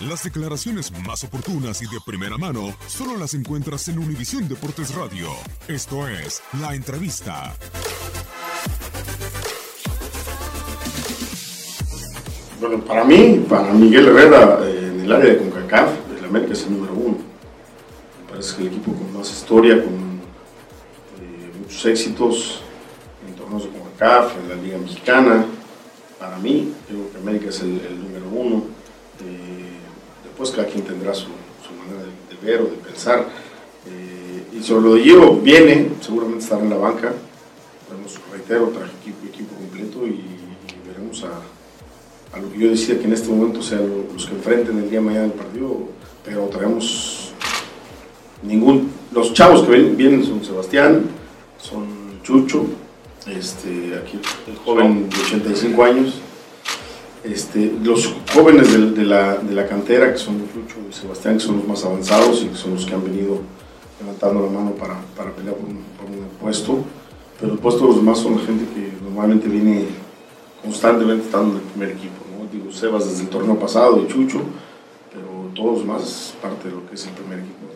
Las declaraciones más oportunas y de primera mano solo las encuentras en Univisión Deportes Radio. Esto es La Entrevista. Bueno, para mí, para Miguel Herrera, eh, en el área de CONCACAF, el América es el número uno. Me parece que el equipo con más historia, con eh, muchos éxitos en torneos de CONCACAF, en la Liga Mexicana. Para mí, creo que América es el, el número uno. Después cada quien tendrá su, manera de, ver o de pensar. Eh, y sobre lo de Gio, viene, seguramente estará en la banca. Veremos, reitero, traje equipo, completo y, veremos a lo que yo decía que en este momento sean lo- los que enfrenten el día de mañana el partido, pero traemos ningún. Los chavos que vienen son Sebastián, son Chucho, este, aquí el joven de 85 años, este, los jóvenes de, la, cantera, que son Chucho y Sebastián, que son los más avanzados y que son los que han venido levantando la mano para, pelear por un, por un puesto, pero el puesto de los demás son la gente que normalmente viene constantemente estando en el primer equipo. ¿no? Digo, Sebas desde el torneo pasado y Chucho, pero todos los más es parte de lo que es el primer equipo